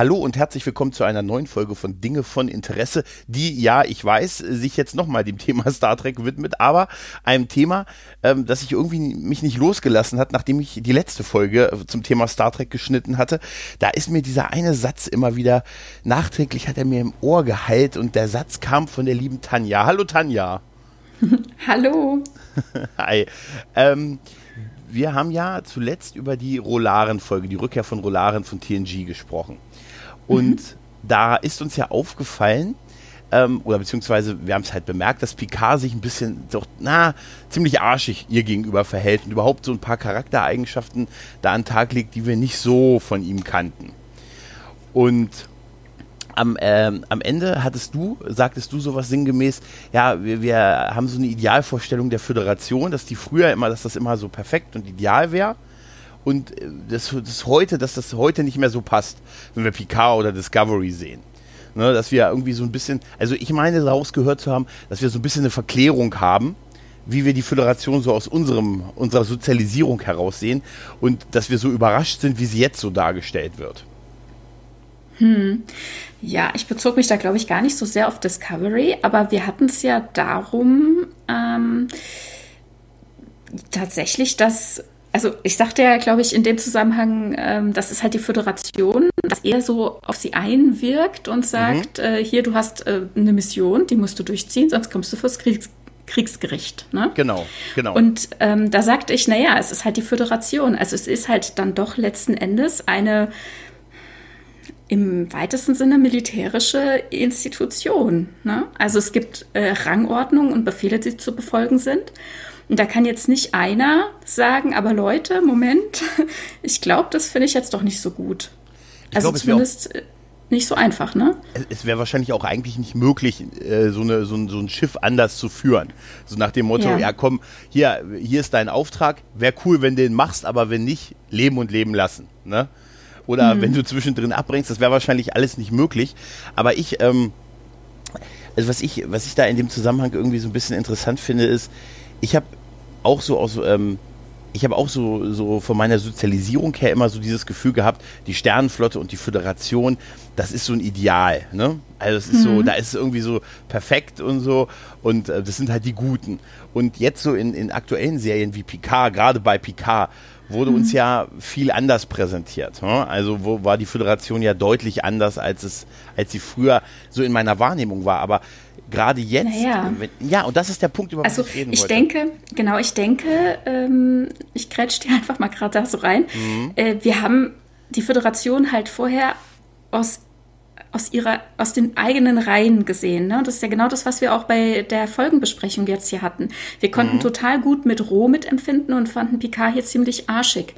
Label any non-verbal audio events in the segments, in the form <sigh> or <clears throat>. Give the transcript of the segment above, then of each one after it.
Hallo und herzlich willkommen zu einer neuen Folge von Dinge von Interesse, die, ja, ich weiß, sich jetzt nochmal dem Thema <laughs> Star Trek widmet, aber einem Thema, ähm, das ich irgendwie mich nicht losgelassen hat, nachdem ich die letzte Folge äh, zum Thema Star Trek geschnitten hatte. Da ist mir dieser eine Satz immer wieder nachträglich, hat er mir im Ohr geheilt und der Satz kam von der lieben Tanja. Hallo Tanja. <laughs> Hallo. <laughs> Hi. Ähm, wir haben ja zuletzt über die Rolaren-Folge, die Rückkehr von Rolaren von TNG gesprochen. Und da ist uns ja aufgefallen, ähm, oder beziehungsweise wir haben es halt bemerkt, dass Picard sich ein bisschen doch, na, ziemlich arschig ihr gegenüber verhält und überhaupt so ein paar Charaktereigenschaften da an den Tag legt, die wir nicht so von ihm kannten. Und am, ähm, am Ende hattest du, sagtest du sowas sinngemäß, ja, wir, wir haben so eine Idealvorstellung der Föderation, dass die früher immer, dass das immer so perfekt und ideal wäre und äh, das, das heute, dass das heute nicht mehr so passt, wenn wir Picard oder Discovery sehen. Ne, dass wir irgendwie so ein bisschen, also ich meine daraus gehört zu haben, dass wir so ein bisschen eine Verklärung haben, wie wir die Föderation so aus unserem, unserer Sozialisierung heraussehen und dass wir so überrascht sind, wie sie jetzt so dargestellt wird. Hm. Ja, ich bezog mich da, glaube ich, gar nicht so sehr auf Discovery, aber wir hatten es ja darum, ähm, tatsächlich, dass also ich sagte ja, glaube ich, in dem Zusammenhang, ähm, das ist halt die Föderation, dass er so auf sie einwirkt und sagt, mhm. äh, hier, du hast äh, eine Mission, die musst du durchziehen, sonst kommst du fürs Kriegs Kriegsgericht. Ne? Genau, genau. Und ähm, da sagte ich, naja, es ist halt die Föderation. Also es ist halt dann doch letzten Endes eine im weitesten Sinne militärische Institution. Ne? Also es gibt äh, Rangordnungen und Befehle, die zu befolgen sind. Und da kann jetzt nicht einer sagen, aber Leute, Moment, <laughs> ich glaube, das finde ich jetzt doch nicht so gut. Ich also glaub, zumindest äh, nicht so einfach, ne? Es wäre wahrscheinlich auch eigentlich nicht möglich, äh, so, eine, so, ein, so ein Schiff anders zu führen. So nach dem Motto, ja, ja komm, hier, hier ist dein Auftrag, wäre cool, wenn du den machst, aber wenn nicht, leben und leben lassen, ne? Oder mhm. wenn du zwischendrin abbringst, das wäre wahrscheinlich alles nicht möglich. Aber ich, ähm, also was ich, was ich da in dem Zusammenhang irgendwie so ein bisschen interessant finde, ist, ich habe auch so aus, ähm, ich habe auch so, so von meiner Sozialisierung her immer so dieses Gefühl gehabt, die Sternenflotte und die Föderation, das ist so ein Ideal, ne? Also es ist mhm. so, da ist es irgendwie so perfekt und so und äh, das sind halt die Guten. Und jetzt so in, in aktuellen Serien wie Picard, gerade bei Picard, wurde mhm. uns ja viel anders präsentiert. Ne? Also wo war die Föderation ja deutlich anders, als es, als sie früher so in meiner Wahrnehmung war. Aber gerade jetzt, naja. wenn, ja, und das ist der Punkt, über also, was ich reden ich wollte. denke, genau, ich denke, ähm, ich grätsch dir <laughs> einfach mal gerade da so rein. Mhm. Äh, wir haben die Föderation halt vorher aus aus ihrer, aus den eigenen Reihen gesehen. Ne? Das ist ja genau das, was wir auch bei der Folgenbesprechung jetzt hier hatten. Wir konnten mhm. total gut mit Roh mitempfinden und fanden Picard hier ziemlich arschig.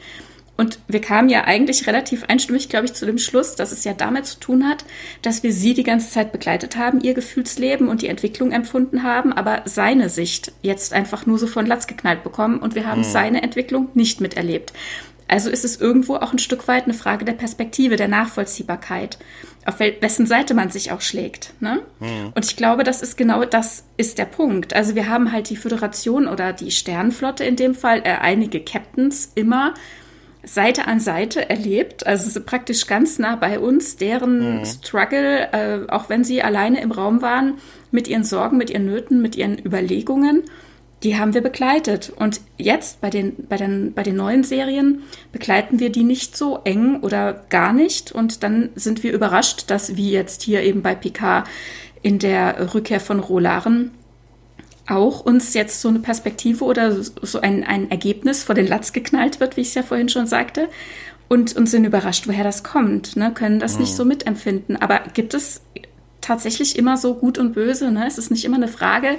Und wir kamen ja eigentlich relativ einstimmig, glaube ich, zu dem Schluss, dass es ja damit zu tun hat, dass wir sie die ganze Zeit begleitet haben, ihr Gefühlsleben und die Entwicklung empfunden haben, aber seine Sicht jetzt einfach nur so von Latz geknallt bekommen und wir haben mhm. seine Entwicklung nicht miterlebt. Also ist es irgendwo auch ein Stück weit eine Frage der Perspektive, der Nachvollziehbarkeit, auf wessen Seite man sich auch schlägt. Ne? Mhm. Und ich glaube, das ist genau das ist der Punkt. Also wir haben halt die Föderation oder die Sternenflotte in dem Fall, äh, einige Captains immer Seite an Seite erlebt, also so praktisch ganz nah bei uns, deren mhm. Struggle, äh, auch wenn sie alleine im Raum waren, mit ihren Sorgen, mit ihren Nöten, mit ihren Überlegungen, die haben wir begleitet. Und jetzt bei den, bei den, bei den neuen Serien begleiten wir die nicht so eng oder gar nicht. Und dann sind wir überrascht, dass wie jetzt hier eben bei Picard in der Rückkehr von Rolaren auch uns jetzt so eine Perspektive oder so ein, ein Ergebnis vor den Latz geknallt wird, wie ich es ja vorhin schon sagte, und, und sind überrascht, woher das kommt, ne? können das mhm. nicht so mitempfinden. Aber gibt es tatsächlich immer so gut und böse? Ne? Es ist nicht immer eine Frage,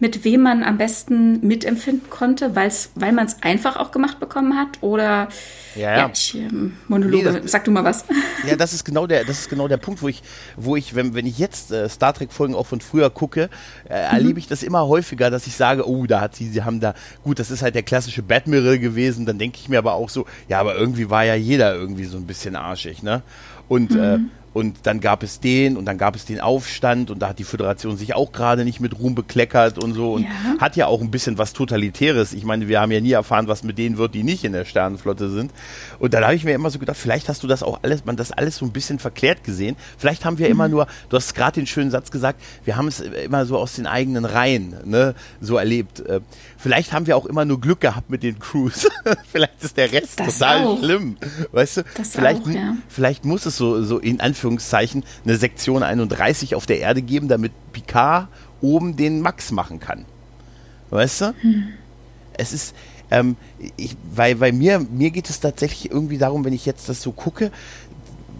mit wem man am besten mitempfinden konnte, weil's, weil man es einfach auch gemacht bekommen hat? Oder ja, ja. ich ähm, Monologe, nee, das, sag du mal was. <laughs> Ja, das ist genau der, das ist genau der Punkt, wo ich, wo ich, wenn, wenn ich jetzt äh, Star Trek-Folgen auch von früher gucke, äh, mhm. erlebe ich das immer häufiger, dass ich sage, oh, da hat sie, sie haben da, gut, das ist halt der klassische Batmiral gewesen, dann denke ich mir aber auch so, ja, aber irgendwie war ja jeder irgendwie so ein bisschen arschig, ne? Und äh, mhm. äh, und dann gab es den und dann gab es den Aufstand und da hat die Föderation sich auch gerade nicht mit Ruhm bekleckert und so und ja. hat ja auch ein bisschen was Totalitäres. Ich meine, wir haben ja nie erfahren, was mit denen wird, die nicht in der Sternenflotte sind. Und da habe ich mir immer so gedacht, vielleicht hast du das auch alles, man das alles so ein bisschen verklärt gesehen. Vielleicht haben wir mhm. immer nur, du hast gerade den schönen Satz gesagt, wir haben es immer so aus den eigenen Reihen ne, so erlebt. Äh, vielleicht haben wir auch immer nur Glück gehabt mit den Crews. <laughs> vielleicht ist der Rest das total auch. schlimm. Weißt du, das vielleicht, auch, ja. vielleicht muss es so, so in Anführungszeichen Anführungszeichen eine Sektion 31 auf der Erde geben, damit Picard oben den Max machen kann. Weißt du? Hm. Es ist, ähm, ich, weil, bei mir, mir geht es tatsächlich irgendwie darum, wenn ich jetzt das so gucke,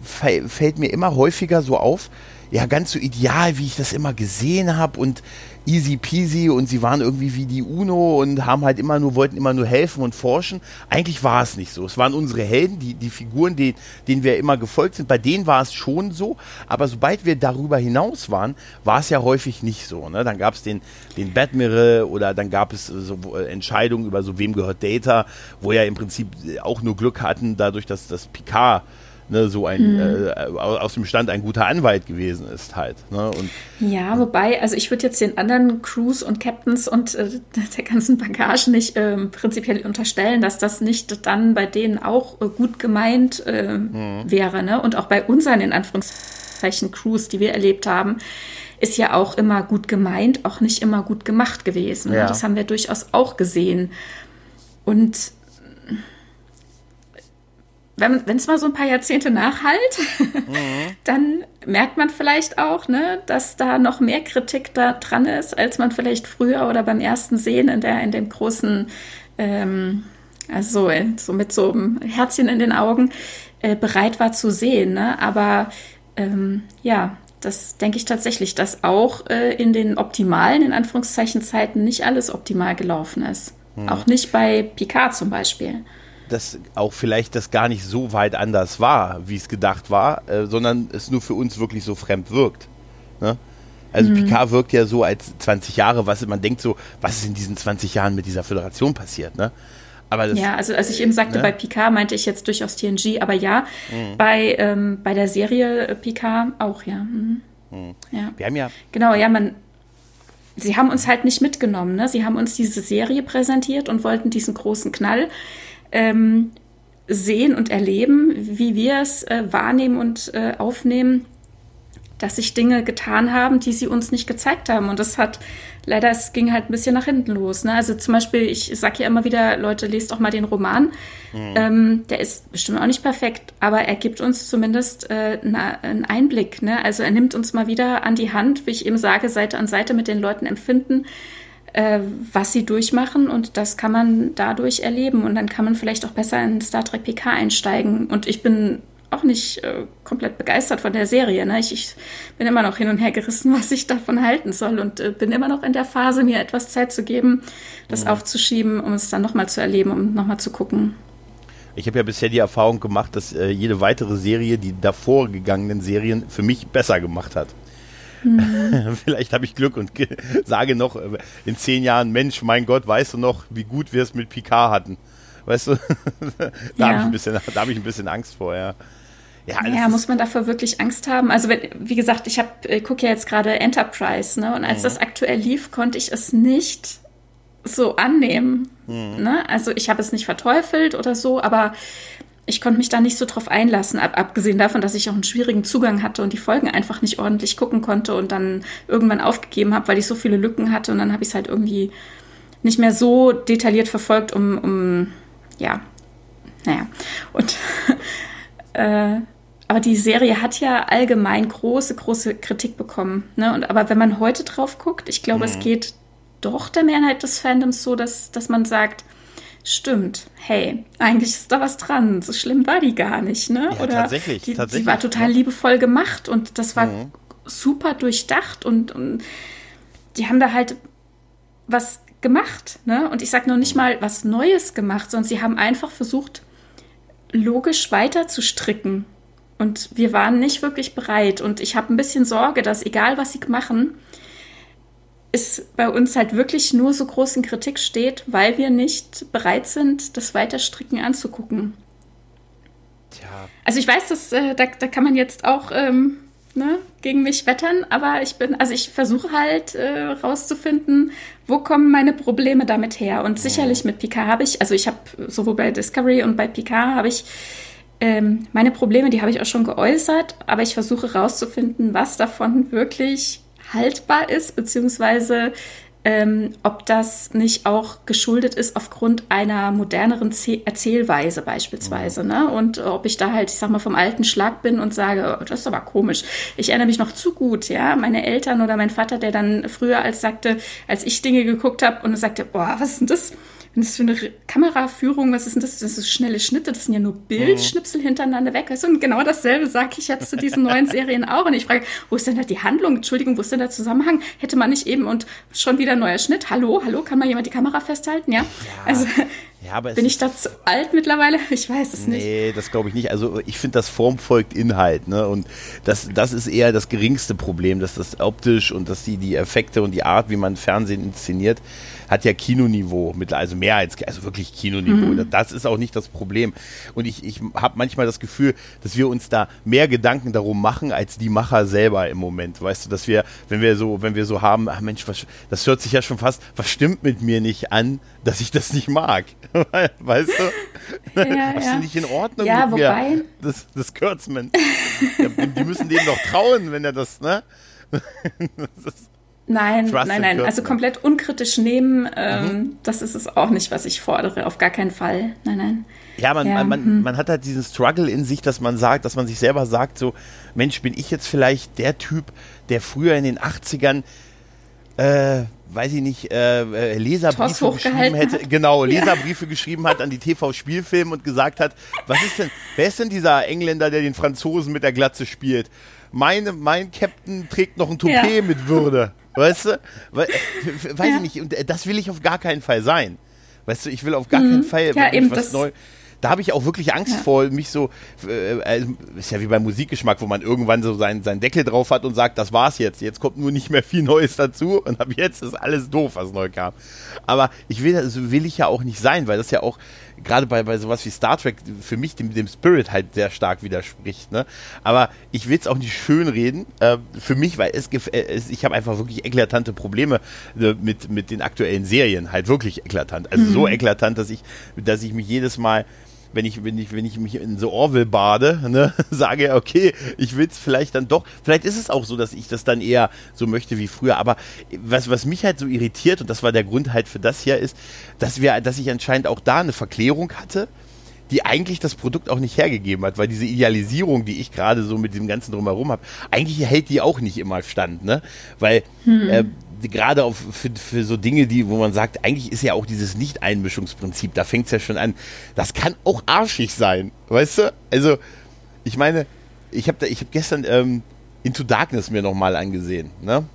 fällt mir immer häufiger so auf, ja, ganz so ideal, wie ich das immer gesehen habe und easy peasy und sie waren irgendwie wie die UNO und haben halt immer nur, wollten immer nur helfen und forschen. Eigentlich war es nicht so. Es waren unsere Helden, die, die Figuren, die, denen wir immer gefolgt sind. Bei denen war es schon so, aber sobald wir darüber hinaus waren, war es ja häufig nicht so. Ne? Dann gab es den, den Batmere oder dann gab es so Entscheidungen über so wem gehört Data, wo ja im Prinzip auch nur Glück hatten, dadurch, dass das Picard ne, so ein mhm. äh, aus dem Stand ein guter Anwalt gewesen ist halt. Ne? Und, ja, wobei, also ich würde jetzt den anderen Crews und Captains und äh, <laughs> der ganzen Bagage nicht äh, prinzipiell unterstellen, dass das nicht dann bei denen auch äh, gut gemeint mhm. wäre. Ne? Und auch bei unseren in Anführungszeichen Crews, die wir erlebt haben, ist ja auch immer gut gemeint, auch nicht immer gut gemacht gewesen. Ne? Ja. Das haben wir durchaus auch gesehen. Und wenn es mal so ein paar Jahrzehnte nachhalt, mhm. <laughs> dann merkt man vielleicht auch, ne, dass da noch mehr Kritik da dran ist, als man vielleicht früher oder beim ersten Sehen in, der, in dem großen, ähm, also so mit so einem Herzchen in den Augen, äh, bereit war zu sehen. Ne? Aber ähm, ja, das denke ich tatsächlich, dass auch äh, in den optimalen, in Anführungszeichen, Zeiten nicht alles optimal gelaufen ist. Mhm. Auch nicht bei Picard zum Beispiel dass auch vielleicht das gar nicht so weit anders war, wie es gedacht war, äh, sondern es nur für uns wirklich so fremd wirkt. Ne? Also mhm. Picard wirkt ja so als 20 Jahre, was man denkt so, was ist in diesen 20 Jahren mit dieser Föderation passiert, ne? Aber das, ja, also als ich eben sagte, ne? bei Picard meinte ich jetzt durchaus TNG, aber ja, mhm. bei, ähm, bei der Serie äh, Picard auch, ja. Mhm. Mhm. ja. Wir haben ja. Genau, ja, man. Sie haben uns halt nicht mitgenommen, ne? Sie haben uns diese Serie präsentiert und wollten diesen großen Knall ähm, sehen und erleben, wie wir es äh, wahrnehmen und äh, aufnehmen, dass sich Dinge getan haben, die sie uns nicht gezeigt haben. Und das hat leider, es ging halt ein bisschen nach hinten los. Ne? Also zum Beispiel, ich sage ja immer wieder, Leute, lest doch mal den Roman. Mhm. Ähm, der ist bestimmt auch nicht perfekt, aber er gibt uns zumindest äh, na, einen Einblick. Ne? Also er nimmt uns mal wieder an die Hand, wie ich eben sage, Seite an Seite mit den Leuten empfinden äh, was sie durchmachen und das kann man dadurch erleben und dann kann man vielleicht auch besser in Star Trek PK einsteigen und ich bin auch nicht äh, komplett begeistert von der Serie. Ne? Ich, ich, bin immer noch hin und her gerissen, <laughs> was ich davon halten soll und äh, bin immer noch in der Phase, mir etwas Zeit zu geben, das mhm. aufzuschieben, um es dann nochmal zu erleben, um nochmal zu gucken. Ich habe ja bisher die Erfahrung gemacht, dass äh, jede weitere Serie die davor gegangenen Serien für mich besser gemacht hat. Mhm. <laughs> Vielleicht habe ich Glück und sage noch äh, in zehn Jahren, Mensch, mein Gott, weißt du noch, wie gut wir es mit Picard hatten? Weißt du, <laughs> da ja. habe ich, ein bisschen, hab ich ein bisschen Angst vor, ja. Ja, ja muss man dafür wirklich Angst haben? Also wenn, wie gesagt, ich äh, gucke ja jetzt gerade Enterprise, ne? Und als mhm. das aktuell lief, konnte ich es nicht so annehmen. Mhm. Ne? Also ich habe es nicht verteufelt oder so, aber ich konnte mich da nicht so drauf einlassen, ab, abgesehen davon, dass ich auch einen schwierigen Zugang hatte und die Folgen einfach nicht ordentlich gucken konnte und dann irgendwann aufgegeben habe, weil ich so viele Lücken hatte und dann habe ich es halt irgendwie nicht mehr so detailliert verfolgt, um, um ja, naja. Und <laughs> äh, aber die Serie hat ja allgemein große, große Kritik bekommen. Ne? Und aber wenn man heute drauf guckt, ich glaube, mhm. es geht doch der Mehrheit des Fandoms so, dass, dass man sagt, stimmt, hey, eigentlich ist da was dran. So schlimm war die gar nicht, ne? Ja, Oder tatsächlich, die, tatsächlich. Die war total liebevoll gemacht und das war mhm. super durchdacht und, und die haben da halt was gemacht, ne? Und ich sag noch nicht mhm. mal was Neues gemacht, sondern sie haben einfach versucht, logisch weiter zu stricken. Und wir waren nicht wirklich bereit. Und ich habe ein bisschen Sorge, dass egal was sie machen, es bei uns halt wirklich nur so großen Kritik steht, weil wir nicht bereit sind, das Weiterstricken anzugucken. Tja. Also ich weiß, dass äh, da, da kann man jetzt auch ähm, ne, gegen mich wettern, aber ich bin, also ich versuche halt äh, rauszufinden, wo kommen meine Probleme damit her. Und sicherlich mit Picard habe ich, also ich habe sowohl bei Discovery und bei Picard habe ich ähm, meine Probleme, die habe ich auch schon geäußert, aber ich versuche rauszufinden, was davon wirklich haltbar ist, beziehungsweise ähm, ob das nicht auch geschuldet ist aufgrund einer moderneren Z Erzählweise beispielsweise. Ne? Und ob ich da halt, ich sag mal, vom alten Schlag bin und sage, oh, das ist aber komisch. Ich erinnere mich noch zu gut, ja, meine Eltern oder mein Vater, der dann früher als sagte, als ich Dinge geguckt habe und sagte, boah, was ist denn das? Und das für eine Kameraführung, was ist denn das? Das sind schnelle Schnitte, das sind ja nur Bildschnipsel hintereinander weg. Weißt du? Und genau dasselbe sage ich jetzt zu diesen neuen <laughs> Serien auch. Und ich frage, wo ist denn da die Handlung? Entschuldigung, wo ist denn der Zusammenhang? Hätte man nicht eben und schon wieder neuer Schnitt? Hallo, hallo, kann mal jemand die Kamera festhalten? Ja. ja. Also ja, Bin ich da zu alt mittlerweile? <laughs> Ich weiß es nicht. Nee, das glaube ich nicht. Also ich finde, das Form folgt Inhalt. Ne? Und das, das ist eher das geringste Problem, dass das optisch und dass die, die Effekte und die Art, wie man Fernsehen inszeniert, hat ja Kinoniveau, mit, also mehr als, also wirklich Kinoniveau. Mhm. Das ist auch nicht das Problem. Und ich, ich habe manchmal das Gefühl, dass wir uns da mehr Gedanken darum machen, als die Macher selber im Moment. Weißt du, dass wir, wenn wir so, wenn wir so haben, ach Mensch, was, das hört sich ja schon fast, was stimmt mit mir nicht an, dass ich das nicht mag. <laughs> weißt du? Ja, ja. ist nicht in Ordnung ja, mit wobei, mir? Das, das Kurtzman. die müssen dem doch trauen, wenn er das, ne? <laughs> das Nein, Trust nein, nein. Also komplett unkritisch nehmen, ähm, mhm. das ist es auch nicht, was ich fordere. Auf gar keinen Fall. Nein, nein. Ja, man, ja, man, hm. man hat halt diesen Struggle in sich, dass man sagt, dass man sich selber sagt, so, Mensch, bin ich jetzt vielleicht der Typ, der früher in den 80ern, äh, weiß ich nicht, äh, äh Leserbriefe geschrieben hätte, hat. genau, Leserbriefe ja. geschrieben hat an die TV-Spielfilme und gesagt hat, was ist denn, wer ist denn dieser Engländer, der den Franzosen mit der Glatze spielt? Meine, mein Captain trägt noch ein Toupet ja. mit Würde. Weißt du? We <laughs> äh, weiß ja. ich nicht. Und äh, das will ich auf gar keinen Fall sein. Weißt du, ich will auf gar mhm. keinen Fall ja, eben was Neues da habe ich auch wirklich Angst ja. vor, mich so, äh, also, ist ja wie beim Musikgeschmack, wo man irgendwann so seinen, seinen Deckel drauf hat und sagt, das war's jetzt, jetzt kommt nur nicht mehr viel Neues dazu und ab jetzt ist alles doof, was neu kam. Aber ich will, also will ich ja auch nicht sein, weil das ja auch gerade bei, bei sowas wie Star Trek für mich dem, dem Spirit halt sehr stark widerspricht. Ne? Aber ich will es auch nicht schön reden. Äh, für mich, weil es, äh, es ich habe einfach wirklich eklatante Probleme äh, mit, mit den aktuellen Serien. Halt wirklich eklatant. Also mhm. so eklatant, dass ich, dass ich mich jedes Mal wenn ich, wenn ich, wenn ich mich in so Orville bade, ne, <laughs> sage, okay, ich will es vielleicht dann doch, vielleicht ist es auch so, dass ich das dann eher so möchte wie früher, aber was, was mich halt so irritiert, und das war der Grund halt für das hier, ist, dass wir, dass ich anscheinend auch da eine Verklärung hatte, die eigentlich das Produkt auch nicht hergegeben hat, weil diese Idealisierung, die ich gerade so mit dem ganzen drumherum habe, eigentlich hält die auch nicht immer stand, ne? Weil hm. äh, gerade für, für so Dinge, die, wo man sagt, eigentlich ist ja auch dieses Nicht-Einmischungsprinzip, da fängt es ja schon an, das kann auch arschig sein, weißt du? Also, ich meine, ich habe hab gestern ähm, Into Darkness mir nochmal angesehen, ne?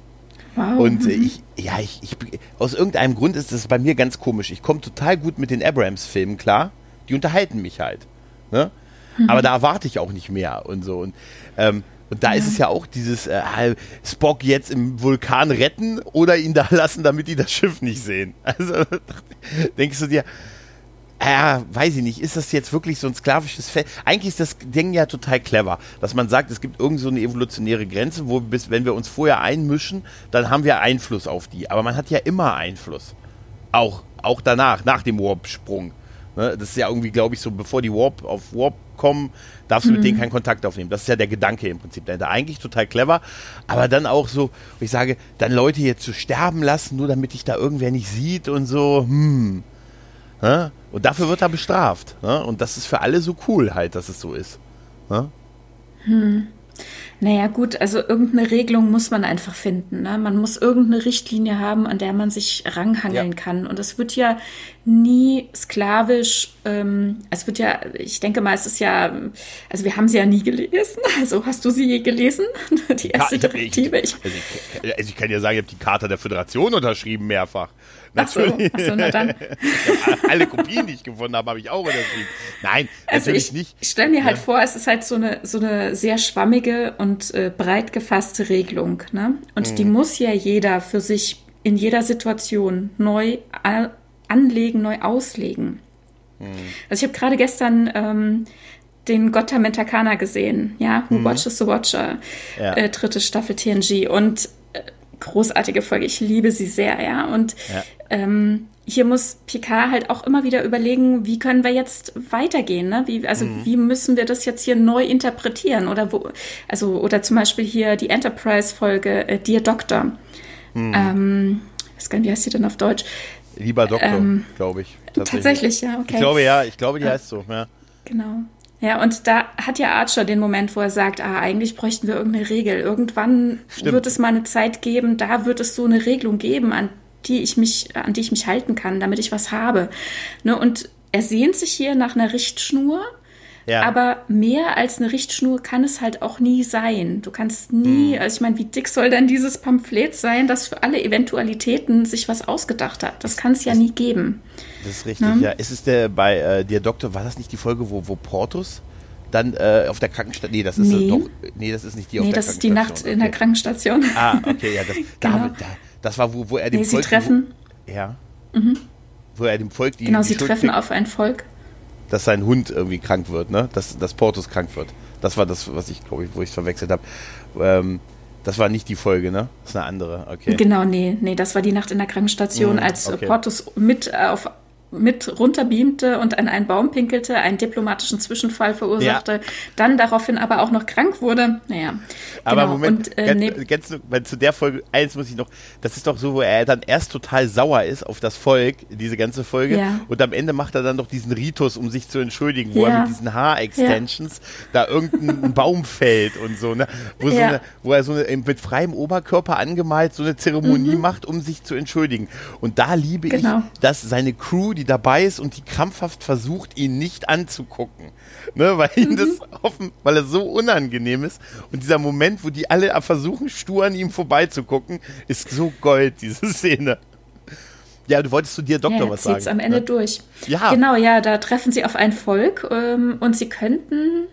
Wow. Und äh, ich, ja, ich, ich, aus irgendeinem Grund ist das bei mir ganz komisch. Ich komme total gut mit den Abrams-Filmen klar. Die unterhalten mich halt. Ne? Mhm. Aber da erwarte ich auch nicht mehr und so. Und ähm, und da ja. ist es ja auch dieses äh, Spock jetzt im Vulkan retten oder ihn da <laughs> lassen, damit die das Schiff nicht sehen. <laughs> Also denkst du dir, ja, weiß ich nicht, ist das jetzt wirklich so ein sklavisches Feld? Eigentlich ist das Ding ja total clever, dass man sagt, es gibt irgend so eine evolutionäre Grenze, wo bis, wenn wir uns vorher einmischen, dann haben wir Einfluss auf die. Aber man hat ja immer Einfluss. Auch, auch danach, nach dem Warp-Sprung. Ne? Das ist ja irgendwie, glaube ich, so, bevor die Warp auf Warp kommen, darfst du mhm. mit denen keinen Kontakt aufnehmen. Das ist ja der Gedanke im Prinzip dahinter. Eigentlich total clever, aber dann auch so, ich sage, dann Leute jetzt zu so sterben lassen, nur damit dich da irgendwer nicht sieht und so, hm. Ne? Und dafür wird er bestraft. Ne? Und das ist für alle so cool halt, dass es so ist. Ne? Hm. Naja, gut, also irgendeine Regelung muss man einfach finden. Ne? Man muss irgendeine Richtlinie haben, an der man sich ranghangeln ja. kann. Und es wird ja nie sklavisch, ähm, es wird ja, ich denke mal, es ist ja, also wir haben sie ja nie gelesen. <laughs> Also hast du sie je gelesen? <laughs> Die erste ja, Direktive? Ich, also, ich, also ich kann ja sagen, ich habe die Charta der Föderation unterschrieben mehrfach. Ach so, ach so, na dann. Alle Kopien, die ich gefunden habe, habe ich auch unterschrieben. Nein, also natürlich ich, nicht. Ich stelle mir halt vor, es ist halt so eine, so eine sehr schwammige und äh, breit gefasste Regelung. Ne? Und mhm. die muss ja jeder für sich in jeder Situation neu anlegen, neu auslegen. Mhm. Also ich habe gerade gestern ähm, den Gott Mentakana gesehen, ja, Who mhm. Watches the Watcher, ja. äh, dritte Staffel TNG und großartige Folge, ich liebe sie sehr, ja, und ja. Ähm, hier muss Picard halt auch immer wieder überlegen, wie können wir jetzt weitergehen, ne? Wie, also mhm. wie müssen wir das jetzt hier neu interpretieren oder wo, also oder zum Beispiel hier die Enterprise-Folge äh, Dear Doctor. Mhm. Ähm, ich weiß gar nicht, wie heißt die denn auf Deutsch? Lieber Doktor, ähm, glaube ich. Tatsächlich. tatsächlich. ja, okay. Ich glaube ja, ich glaube, die heißt so, ja. Genau. Ja, und da hat ja Archer den Moment, wo er sagt, ah, eigentlich bräuchten wir irgendeine Regel. Irgendwann Stimmt. wird es mal eine Zeit geben, da wird es so eine Regelung geben, an die ich mich, an die ich mich halten kann, damit ich was habe. Ne? Und er sehnt sich hier nach einer Richtschnur, ja. Aber mehr als eine Richtschnur kann es halt auch nie sein. Du kannst nie, hm. also ich meine, wie dick soll denn dieses Pamphlet sein, das für alle Eventualitäten sich was ausgedacht hat? Das kann es ja nie geben. Das ist richtig, ja. ja. Ist es der bei äh, der Doktor, war das nicht die Folge, wo, wo Portus dann äh, auf der Krankenstation. Nee, das ist nee. doch. Nee, das ist nicht die nee, auf der Krankenstation. Nee, das ist die Nacht okay. in der Krankenstation. Ah, okay, ja, das, genau. da, das war, wo, wo er dem nee, Volk. Sie treffen. Wo, ja. Mhm. Wo er dem Volk die. Genau, die sie Schuld treffen kriegt. auf ein Volk dass sein Hund irgendwie krank wird, ne? Dass, dass Portus krank wird. Das war das, was ich, glaube ich, wo ich es verwechselt habe. Ähm, das war nicht die Folge, ne? Das ist eine andere, okay. Genau, nee, nee, das war die Nacht in der Krankenstation, mm, als okay. Portus mit äh, auf mit runterbeamte und an einen Baum pinkelte, einen diplomatischen Zwischenfall verursachte, ja. dann daraufhin aber auch noch krank wurde. Naja. Aber genau. Moment, und, äh, ganz, ganz, weil zu der Folge, eins muss ich noch, das ist doch so, wo er dann erst total sauer ist auf das Volk, diese ganze Folge, ja. und am Ende macht er dann doch diesen Ritus, um sich zu entschuldigen, wo ja. er mit diesen Haarextensions da irgendeinen Baum fällt und so, ne? Wo, so eine, wo er so eine, mit freiem Oberkörper angemalt so eine Zeremonie mhm. macht, um sich zu entschuldigen. Und da liebe genau. ich, dass seine Crew, die die dabei ist und die krampfhaft versucht, ihn nicht anzugucken. Ne, weil ihm das mhm. offen, weil er so unangenehm ist. Und dieser Moment, wo die alle versuchen, stur an ihm vorbeizugucken, ist so Gold, diese Szene. Ja, du wolltest zu dir Doktor ja, was sagen. am Ende ne? durch. Ja. Genau, ja, da treffen sie auf ein Volk ähm, und sie könnten,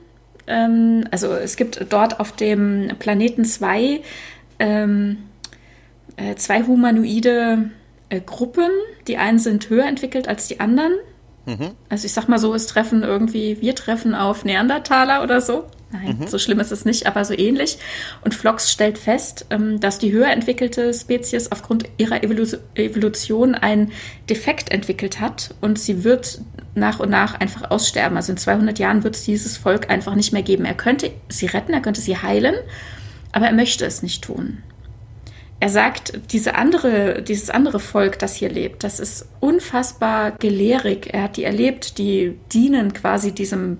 ähm, also es gibt dort auf dem Planeten zwei, ähm, äh, zwei humanoide äh, Gruppen. Die einen sind höher entwickelt als die anderen. Mhm. Also ich sag mal so, es treffen irgendwie, wir treffen auf Neandertaler oder so. Nein, mhm. so schlimm ist es nicht, aber so ähnlich. Und Flox stellt fest, ähm, dass die höher entwickelte Spezies aufgrund ihrer Evolu Evolution einen Defekt entwickelt hat und sie wird nach und nach einfach aussterben. Also in 200 Jahren wird es dieses Volk einfach nicht mehr geben. Er könnte sie retten, er könnte sie heilen, aber er möchte es nicht tun er sagt, diese andere, dieses andere Volk, das hier lebt, das ist unfassbar gelehrig. Er hat die erlebt, die dienen quasi diesem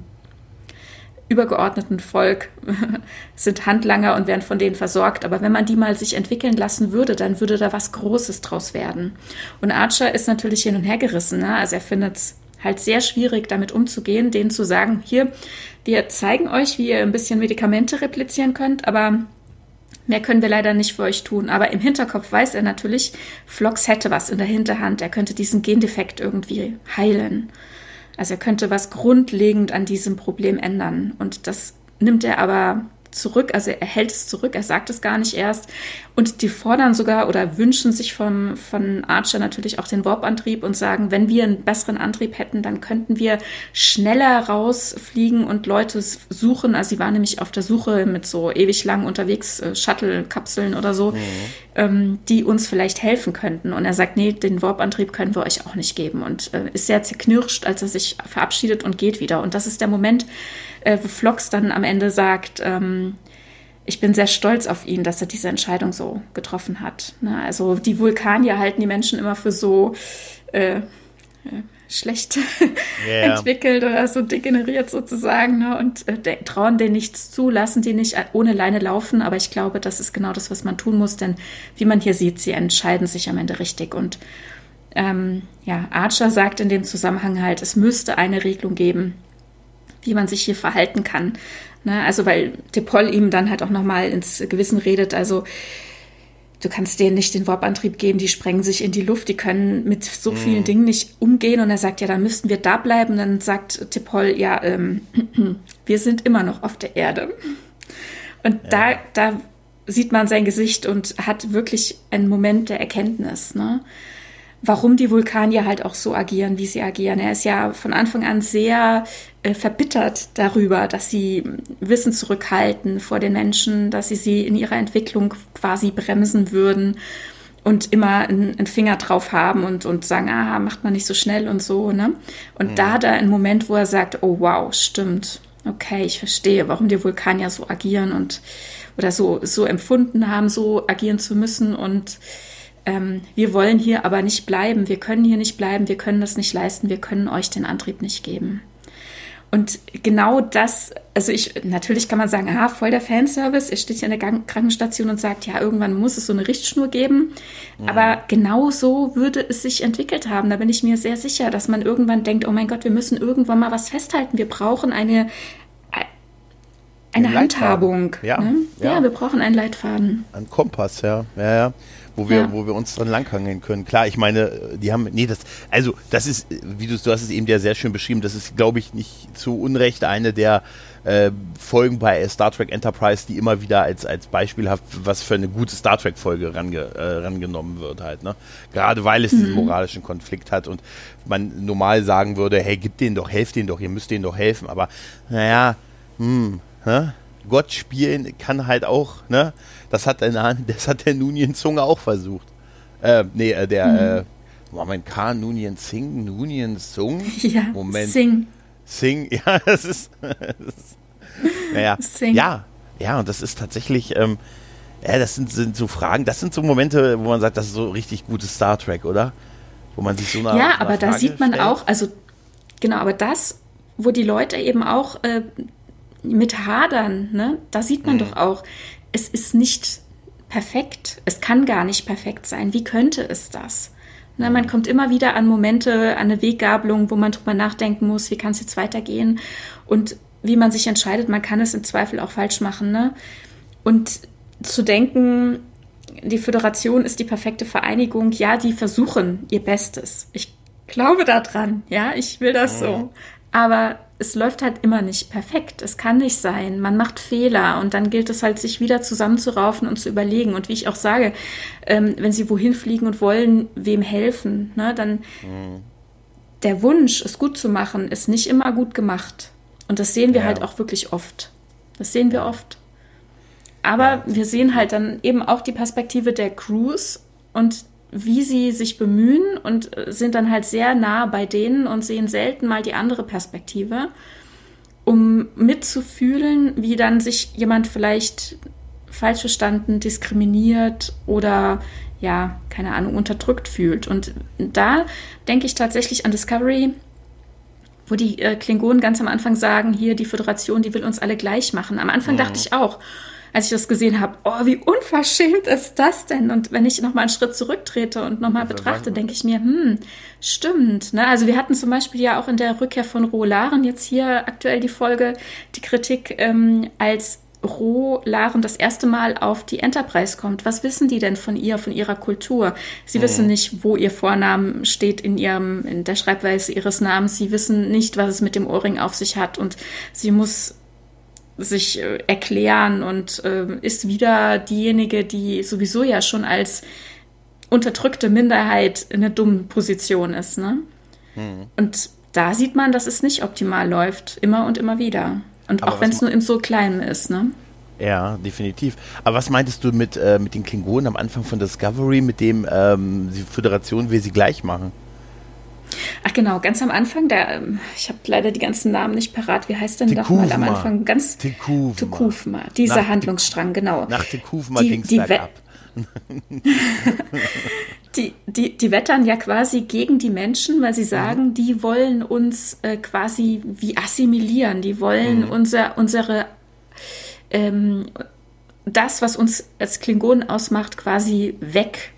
übergeordneten Volk, <laughs> sind Handlanger und werden von denen versorgt. Aber wenn man die mal sich entwickeln lassen würde, dann würde da was Großes draus werden. Und Archer ist natürlich hin und her gerissen. Ne? Also er findet es halt sehr schwierig, damit umzugehen, denen zu sagen, hier, wir zeigen euch, wie ihr ein bisschen Medikamente replizieren könnt, aber Mehr können wir leider nicht für euch tun. Aber im Hinterkopf weiß er natürlich, Flox hätte was in der Hinterhand. Er könnte diesen Gendefekt irgendwie heilen. Also er könnte was grundlegend an diesem Problem ändern. Und das nimmt er aber zurück, also er hält es zurück, er sagt es gar nicht erst. Und die fordern sogar oder wünschen sich von, von Archer natürlich auch den Warp-Antrieb und sagen, wenn wir einen besseren Antrieb hätten, dann könnten wir schneller rausfliegen und Leute suchen. Also sie waren nämlich auf der Suche mit so ewig lang unterwegs äh, Shuttle-Kapseln oder so, mhm. ähm, die uns vielleicht helfen könnten. Und er sagt, nee, den Warp-Antrieb können wir euch auch nicht geben. Und äh, ist sehr zerknirscht, als er sich verabschiedet und geht wieder. Und das ist der Moment, äh, wo Flox dann am Ende sagt, ähm, ich bin sehr stolz auf ihn, dass er diese Entscheidung so getroffen hat. Ne? Also die Vulkanier halten die Menschen immer für so äh, äh schlecht <laughs> yeah. entwickelt oder so degeneriert sozusagen ne? und äh, trauen denen nichts zu, lassen die nicht ohne Leine laufen. Aber ich glaube, das ist genau das, was man tun muss, denn wie man hier sieht, sie entscheiden sich am Ende richtig. Und ähm, ja, Archer sagt in dem Zusammenhang halt, es müsste eine Regelung geben, wie man sich hier verhalten kann. Ne? Also weil Depol ihm dann halt auch nochmal ins Gewissen redet, also du kannst denen nicht den Warp-Antrieb geben, die sprengen sich in die Luft, die können mit so vielen mhm. Dingen nicht umgehen. Und er sagt, ja, dann müssten wir da bleiben. dann sagt Tipol, ja, ähm, <clears throat> wir sind immer noch auf der Erde. Und ja. da, da sieht man sein Gesicht und hat wirklich einen Moment der Erkenntnis. Ne? Warum die Vulkanier halt auch so agieren, wie sie agieren. Er ist ja von Anfang an sehr äh, verbittert darüber, dass sie Wissen zurückhalten vor den Menschen, dass sie sie in ihrer Entwicklung quasi bremsen würden und immer einen, einen Finger drauf haben und, und sagen, ah, macht man nicht so schnell und so, ne? Und mhm. da da ein Moment, wo er sagt, oh wow, stimmt, okay, ich verstehe, warum die Vulkanier so agieren und oder so, so empfunden haben, so agieren zu müssen und ähm, wir wollen hier aber nicht bleiben, wir können hier nicht bleiben, wir können das nicht leisten, wir können euch den Antrieb nicht geben. Und genau das, also ich, natürlich kann man sagen, ah, voll der Fanservice, er steht hier in der Krankenstation und sagt, ja, irgendwann muss es so eine Richtschnur geben. Mhm. Aber genau so würde es sich entwickelt haben. Da bin ich mir sehr sicher, dass man irgendwann denkt, oh mein Gott, wir müssen irgendwann mal was festhalten. Wir brauchen eine, eine Handhabung. Ja, ne? ja. ja, wir brauchen einen Leitfaden. Ein Kompass, ja. Ja, ja wo wir, ja. wo wir uns dran langhangeln können. Klar, ich meine, die haben, nee, das, also das ist, wie du, du hast es eben ja sehr schön beschrieben, das ist, glaube ich, nicht zu Unrecht eine der äh, Folgen bei Star Trek Enterprise, die immer wieder als, als beispielhaft, was für eine gute Star Trek-Folge range, äh, rangenommen wird halt, ne? Gerade weil es mhm. diesen moralischen Konflikt hat und man normal sagen würde, hey, gib denen doch, helft denen doch, ihr müsst denen doch helfen, aber naja, hm, hä? Gott spielen kann halt auch, ne? Das hat der, das hat der Nunien Zunge auch versucht. Äh, nee, äh, der, mhm. äh, Moment, K. Nunien Sing, Nunien Sung? <laughs> Ja, Moment. Sing. Sing, <laughs> ja, das ist, das ist naja, Sing. ja, ja, und das ist tatsächlich, ähm, ja, das sind, sind so Fragen, das sind so Momente, wo man sagt, das ist so richtig gutes Star Trek, oder? Wo man sich so nach, Ja, aber da sieht man stellt. auch, also, genau, aber das, wo die Leute eben auch äh, mit hadern, ne, da sieht man mhm. doch auch, es ist nicht perfekt. Es kann gar nicht perfekt sein. Wie könnte es das? Ne, man kommt immer wieder an Momente, an eine Weggabelung, wo man drüber nachdenken muss, wie kann es jetzt weitergehen und wie man sich entscheidet. Man kann es im Zweifel auch falsch machen. Ne? Und zu denken, die Föderation ist die perfekte Vereinigung, ja, die versuchen ihr Bestes. Ich glaube daran, ja, ich will das so. Aber es läuft halt immer nicht perfekt. Es kann nicht sein. Man macht Fehler und dann gilt es halt, sich wieder zusammenzuraufen und zu überlegen. Und wie ich auch sage, ähm, wenn sie wohin fliegen und wollen, wem helfen, ne, dann mhm. der Wunsch, es gut zu machen, ist nicht immer gut gemacht. Und das sehen wir ja. halt auch wirklich oft. Das sehen wir oft. Aber ja. wir sehen halt dann eben auch die Perspektive der Crews und wie sie sich bemühen und äh, sind dann halt sehr nah bei denen und sehen selten mal die andere Perspektive, um mitzufühlen, wie dann sich jemand vielleicht falsch verstanden, diskriminiert oder ja, keine Ahnung, unterdrückt fühlt. Und da denke ich tatsächlich an Discovery, wo die äh, Klingonen ganz am Anfang sagen, hier die Föderation, die will uns alle gleich machen. Am Anfang mhm. dachte ich auch, als ich das gesehen habe, oh, wie unverschämt ist das denn? Und wenn ich nochmal einen Schritt zurücktrete und nochmal betrachte, denke ich mir, hm, stimmt. Ne? Also wir hatten zum Beispiel ja auch in der Rückkehr von Rohlaren jetzt hier aktuell die Folge, die Kritik, ähm, als Rohlaren das erste Mal auf die Enterprise kommt. Was wissen die denn von ihr, von ihrer Kultur? Sie mhm. wissen nicht, wo ihr Vornamen steht in ihrem, in der Schreibweise ihres Namens. Sie wissen nicht, was es mit dem Ohrring auf sich hat. Und sie muss sich äh, erklären und äh, ist wieder diejenige, die sowieso ja schon als unterdrückte Minderheit in einer dummen Position ist. Ne? Mhm. Und da sieht man, dass es nicht optimal läuft, immer und immer wieder. Und Aber auch wenn es nur im so kleinen ist. Ne? Ja, definitiv. Aber was meintest du mit, äh, mit den Klingonen am Anfang von Discovery, mit dem ähm, die Föderation will sie gleich machen? Ach genau, ganz am Anfang, da, ähm, ich habe leider die ganzen Namen nicht parat. Wie heißt denn doch mal am Anfang? Ganz Tekufma. Tekufma. Dieser nach Handlungsstrang, genau. Nach Tekufma ging es bergab. <laughs> die, die, die wettern ja quasi gegen die Menschen, weil sie sagen, mhm. die wollen uns äh, quasi wie assimilieren. Die wollen mhm. unser, unsere ähm, das, was uns als Klingonen ausmacht, quasi weg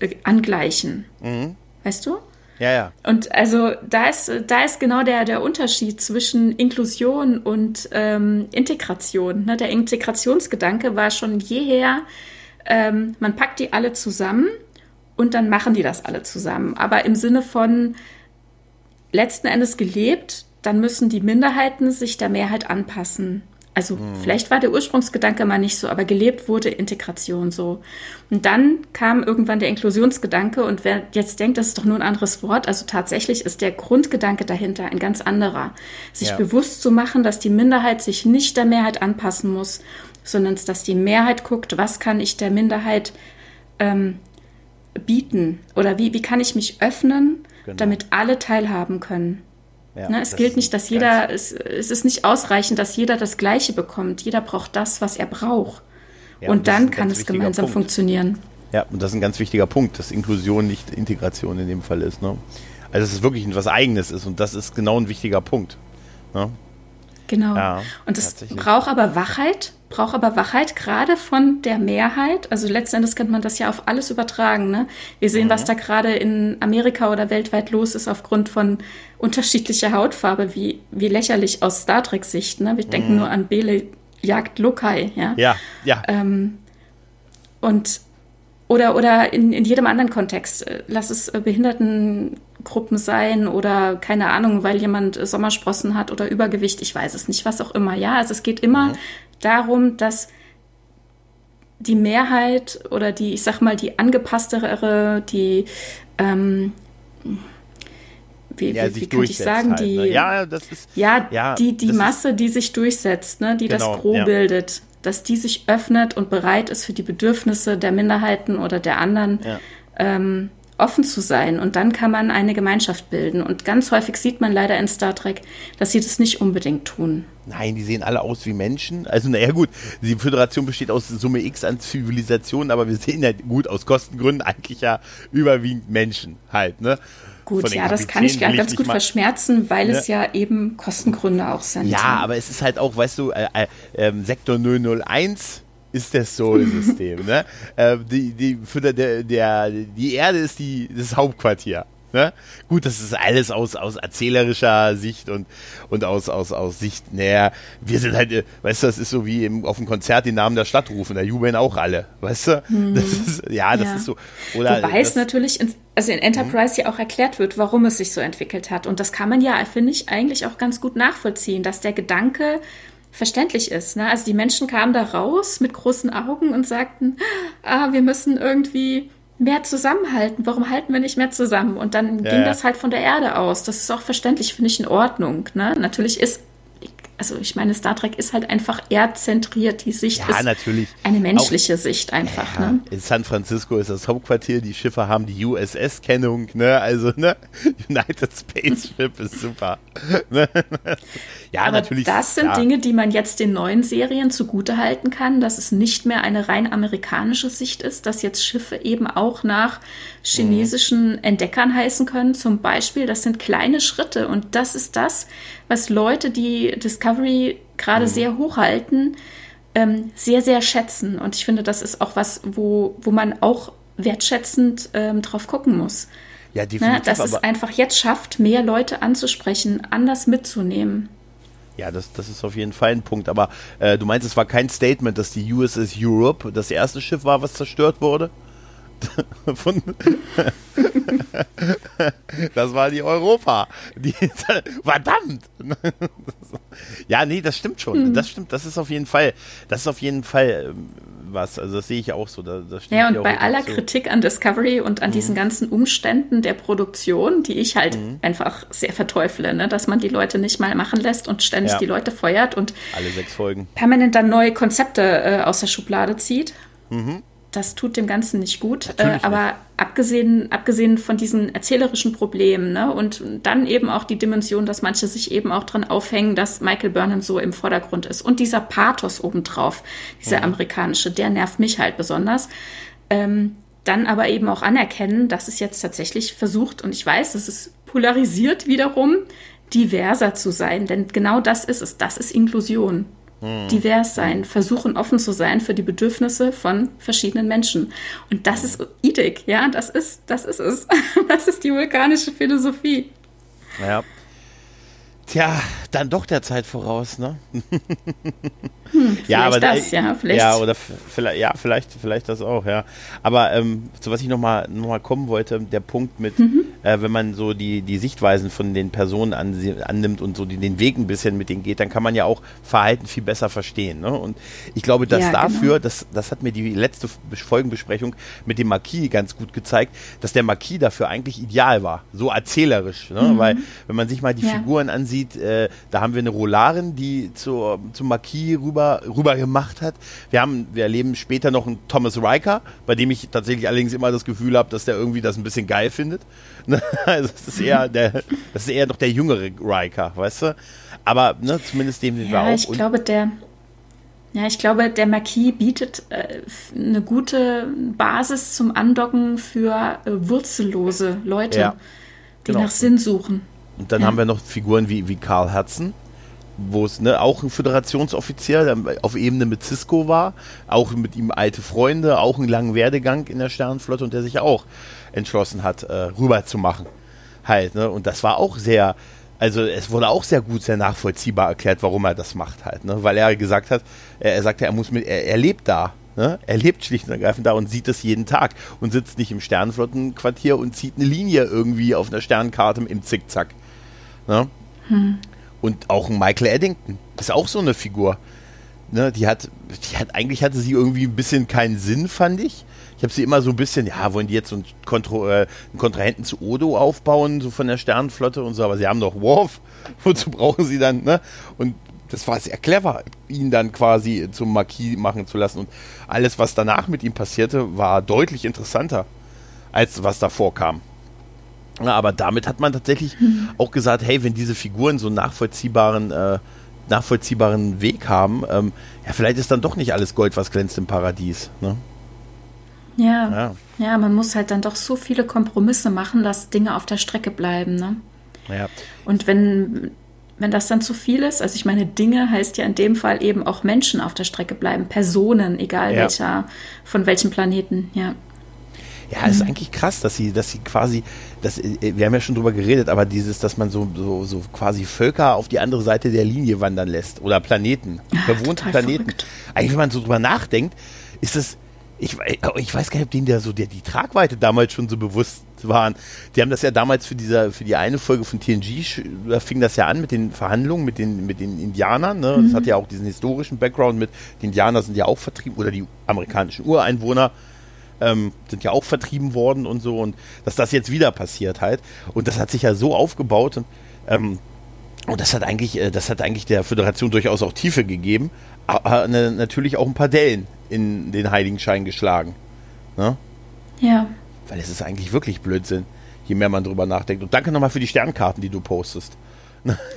äh, angleichen. Mhm. Weißt du? Ja, ja. Und also da ist, da ist genau der, der Unterschied zwischen Inklusion und ähm, Integration. Ne? Der Integrationsgedanke war schon jeher, ähm, man packt die alle zusammen und dann machen die das alle zusammen. Aber im Sinne von letzten Endes gelebt, dann müssen die Minderheiten sich der Mehrheit anpassen. Also mhm. vielleicht war der Ursprungsgedanke mal nicht so, aber gelebt wurde Integration so. Und dann kam irgendwann der Inklusionsgedanke und wer jetzt denkt, das ist doch nur ein anderes Wort, also tatsächlich ist der Grundgedanke dahinter ein ganz anderer. Sich ja. bewusst zu machen, dass die Minderheit sich nicht der Mehrheit anpassen muss, sondern dass die Mehrheit guckt, was kann ich der Minderheit ähm, bieten oder wie, wie kann ich mich öffnen, genau. damit alle teilhaben können. Ja, ne, es gilt nicht, dass jeder, es, es ist nicht ausreichend, dass jeder das Gleiche bekommt. Jeder braucht das, was er braucht. Ja, und, und dann kann es gemeinsam Punkt. funktionieren. Ja, und das ist ein ganz wichtiger Punkt, dass Inklusion nicht Integration in dem Fall ist. Ne? Also dass es wirklich etwas Eigenes ist und das ist genau ein wichtiger Punkt. Ne? Genau. Ja, und es braucht aber Wachheit, braucht aber Wachheit gerade von der Mehrheit. Also letztendlich könnte man das ja auf alles übertragen. Ne? Wir sehen, mhm. was da gerade in Amerika oder weltweit los ist aufgrund von unterschiedlicher Hautfarbe, wie, wie lächerlich aus Star Trek Sicht. Ne? Wir mhm. denken nur an Bele jagt Lokai. Ja, ja. ja. Ähm, und oder, oder in, in jedem anderen Kontext. Lass es äh, Behindertengruppen sein oder keine Ahnung, weil jemand Sommersprossen hat oder Übergewicht, ich weiß es nicht, was auch immer. Ja, also es geht immer mhm. Darum, dass die Mehrheit oder die, ich sag mal, die angepasstere, die ähm, wie, ja, wie, wie kann ich sagen, halt, die, ne? ja, ist, ja, ja die, die Masse, ist, die sich durchsetzt, ne, die genau, das Gros ja. bildet dass die sich öffnet und bereit ist, für die Bedürfnisse der Minderheiten oder der anderen ähm, offen zu sein. Und dann kann man eine Gemeinschaft bilden. Und ganz häufig sieht man leider in Star Trek, dass sie das nicht unbedingt tun. Nein, die sehen alle aus wie Menschen. Also, naja, gut, die Föderation besteht aus Summe X an Zivilisationen, aber wir sehen ja gut aus Kostengründen eigentlich ja überwiegend Menschen halt, ne? Gut, ja, das kann ich ganz gut verschmerzen, weil ne? es ja eben Kostengründe auch sind. Ja, aber es ist halt auch, weißt du, äh, äh, äh, Sektor 001 ist das Sol-System. ne? <laughs> Äh, die, die, für der, der, die Erde ist die, das Hauptquartier. Ne? Gut, das ist alles aus, aus erzählerischer Sicht und, und aus, aus, aus Sicht, naja, wir sind halt, äh, weißt du, das ist so wie im, auf dem Konzert den Namen der Stadt rufen, da jubeln auch alle, weißt du? Hm. Das ist, ja, das ja. ist so. Oder, Wobei es natürlich, in, also in Enterprise mhm. ja auch erklärt wird, warum es sich so entwickelt hat. Und das kann man ja, finde ich, eigentlich auch ganz gut nachvollziehen, dass der Gedanke, verständlich ist. Ne? Also die Menschen kamen da raus mit großen Augen und sagten, ah, wir müssen irgendwie mehr zusammenhalten. Warum halten wir nicht mehr zusammen? Und dann ja, ging das halt von der Erde aus. Das ist auch verständlich, finde ich in Ordnung. Ne? Natürlich ist also ich meine, Star Trek ist halt einfach erdzentriert. Die Sicht ja, ist natürlich. eine menschliche Auch, Sicht einfach. Ja, ne? In San Francisco ist das Hauptquartier, die Schiffe haben die USS-Kennung, ne? Also, ne? <laughs> United Spaceship ist super. <laughs> Ne? ja, Aber natürlich. Das sind ja. Dinge, die man jetzt den neuen Serien zugutehalten kann, dass es nicht mehr eine rein amerikanische Sicht ist, dass jetzt Schiffe eben auch nach chinesischen. Entdeckern heißen können. Zum Beispiel, das sind kleine Schritte und das ist das, was Leute, die Discovery gerade mhm. sehr hochhalten, ähm, sehr, sehr schätzen. Und ich finde, das ist auch was, wo, wo man auch wertschätzend ähm, drauf gucken muss. Ja, ne, definitiv. Ne? Dass es einfach jetzt schafft, mehr Leute anzusprechen, anders mitzunehmen. Ja, das, das ist auf jeden Fall ein Punkt. Aber äh, du meinst, es war kein Statement, dass die USS Europe das erste Schiff war, was zerstört wurde? Von das war die Europa. Die, verdammt! ja, nee, das stimmt schon. Hm. Das stimmt, das ist auf jeden Fall, das ist auf jeden Fall ähm, was. Also das sehe ich auch so. Da, ja, und bei aller zu. Kritik an Discovery und an mhm. diesen ganzen Umständen der Produktion, die ich halt mhm. einfach sehr verteufle, ne? dass man die Leute nicht mal machen lässt und ständig ja. die Leute feuert und alle sechs Folgen permanent dann neue Konzepte äh, aus der Schublade zieht. Mhm das tut dem Ganzen nicht gut. Äh, aber nicht. abgesehen, abgesehen von diesen erzählerischen Problemen ne, und dann eben auch die Dimension, dass manche sich eben auch dran aufhängen, dass Michael Burnham so im Vordergrund ist. Und dieser Pathos obendrauf, dieser mhm. amerikanische, der nervt mich halt besonders. Ähm, dann aber eben auch anerkennen, dass es jetzt tatsächlich versucht, und ich weiß, es ist polarisiert wiederum, diverser zu sein. Denn genau das ist es. Das ist Inklusion divers sein, versuchen offen zu sein für die Bedürfnisse von verschiedenen Menschen. Und das ist Ethik, ja, das ist, das ist es. <laughs> Das ist die vulkanische Philosophie. Ja. Tja, dann doch der Zeit voraus, ne? Hm, <laughs> ja, aber das, ja, vielleicht. Ja, oder vielleicht, ja, vielleicht, vielleicht das auch, ja. Aber ähm, zu was ich nochmal noch mal kommen wollte, der Punkt mit, mhm. äh, wenn man so die, die Sichtweisen von den Personen an, annimmt und so die, den Weg ein bisschen mit denen geht, dann kann man ja auch Verhalten viel besser verstehen. Ne? Und ich glaube, dass ja, dafür, genau. das, das hat mir die letzte Folgenbesprechung mit dem Marquis ganz gut gezeigt, dass der Marquis dafür eigentlich ideal war, so erzählerisch. Ne? Mhm. Weil, wenn man sich mal die ja. Figuren ansieht, äh, da haben wir eine Rollarin, die zur, zum Marquis rüber rüber, gemacht hat. Wir haben, wir erleben später noch einen Thomas Riker, bei dem ich tatsächlich allerdings immer das Gefühl habe, dass der irgendwie das ein bisschen geil findet. <laughs> also das ist eher der, das ist eher noch der jüngere Riker, weißt du? Aber ne, zumindest dem ja, wir auch. Ich glaube, der, ja, ich glaube, der Marquis bietet äh, eine gute Basis zum Andocken für äh, wurzellose Leute, ja, die genau. nach Sinn suchen. Und dann haben wir noch Figuren wie, wie Karl Herzen, wo es ne, auch ein Föderationsoffizier der auf Ebene mit Cisco war, auch mit ihm alte Freunde, auch einen langen Werdegang in der Sternenflotte und der sich auch entschlossen hat, äh, rüber. Halt, ne? Und das war auch sehr, also es wurde auch sehr gut, sehr nachvollziehbar erklärt, warum er das macht halt, ne? Weil er gesagt hat, er, er sagte, er muss mit, er, er lebt da. Ne? Er lebt schlicht und ergreifend da und sieht es jeden Tag und sitzt nicht im Sternenflottenquartier und zieht eine Linie irgendwie auf einer Sternkarte im Zickzack. Ne? Hm. Und auch ein Michael Eddington ist auch so eine Figur. Ne, die hat, die hat, eigentlich hatte sie irgendwie ein bisschen keinen Sinn, fand ich. Ich habe sie immer so ein bisschen, ja, wollen die jetzt so einen, Kontro äh, einen Kontrahenten zu Odo aufbauen, so von der Sternenflotte und so, aber sie haben doch Worf. <laughs> Wozu brauchen sie dann, ne? Und das war sehr clever, ihn dann quasi zum Marquis machen zu lassen. Und alles, was danach mit ihm passierte, war deutlich interessanter, als was davor kam. Ja, aber damit hat man tatsächlich mhm. auch gesagt, hey, wenn diese Figuren so einen nachvollziehbaren, äh, nachvollziehbaren Weg haben, ähm, ja, vielleicht ist dann doch nicht alles Gold, was glänzt im Paradies. Ne? Ja, ja, ja. man muss halt dann doch so viele Kompromisse machen, dass Dinge auf der Strecke bleiben. Ne? Ja. Und wenn, wenn das dann zu viel ist, also ich meine, Dinge heißt ja in dem Fall eben auch Menschen auf der Strecke bleiben, Personen, egal ja. welcher, von welchem Planeten, ja. Ja, es ist mhm. eigentlich krass, dass sie, dass sie quasi, das, äh, wir haben ja schon drüber geredet, aber dieses, dass man so, so, so quasi Völker auf die andere Seite der Linie wandern lässt oder Planeten, bewohnte Planeten. Verrückt. Eigentlich, wenn man so drüber nachdenkt, ist es, ich, ich weiß gar nicht, ob denen der so der, die Tragweite damals schon so bewusst waren. Die haben das ja damals für diese, für die eine Folge von TNG, da fing das ja an mit den Verhandlungen mit den, mit den Indianern. Ne? Mhm. Das hat ja auch diesen historischen Background mit, die Indianer sind ja auch vertrieben, oder die amerikanischen Ureinwohner ähm, sind ja auch vertrieben worden und so und dass das jetzt wieder passiert halt und das hat sich ja so aufgebaut und, ähm, und das hat eigentlich, äh, das hat eigentlich der Föderation durchaus auch Tiefe gegeben, aber ne, natürlich auch ein paar Dellen in den Heiligenschein geschlagen. Ne? Ja. Weil es ist eigentlich wirklich Blödsinn, je mehr man drüber nachdenkt. Und danke nochmal für die Sternkarten, die du postest. <laughs> <laughs>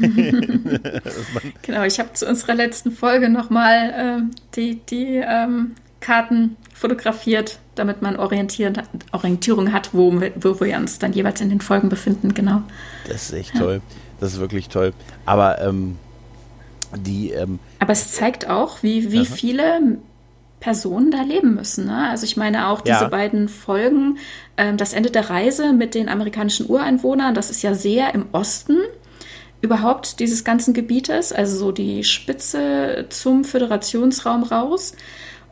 genau, ich habe zu unserer letzten Folge nochmal äh, die, die ähm, Karten fotografiert, damit man Orientierung hat, wo, wo wir uns dann jeweils in den Folgen befinden, genau. Das ist echt ja. toll. Das ist wirklich toll. Aber ähm, die. Ähm, Aber es zeigt auch, wie, wie viele Personen da leben müssen. Ne? Also ich meine auch diese ja. beiden Folgen, ähm, das Ende der Reise mit den amerikanischen Ureinwohnern, das ist ja sehr im Osten überhaupt dieses ganzen Gebietes, also so die Spitze zum Föderationsraum raus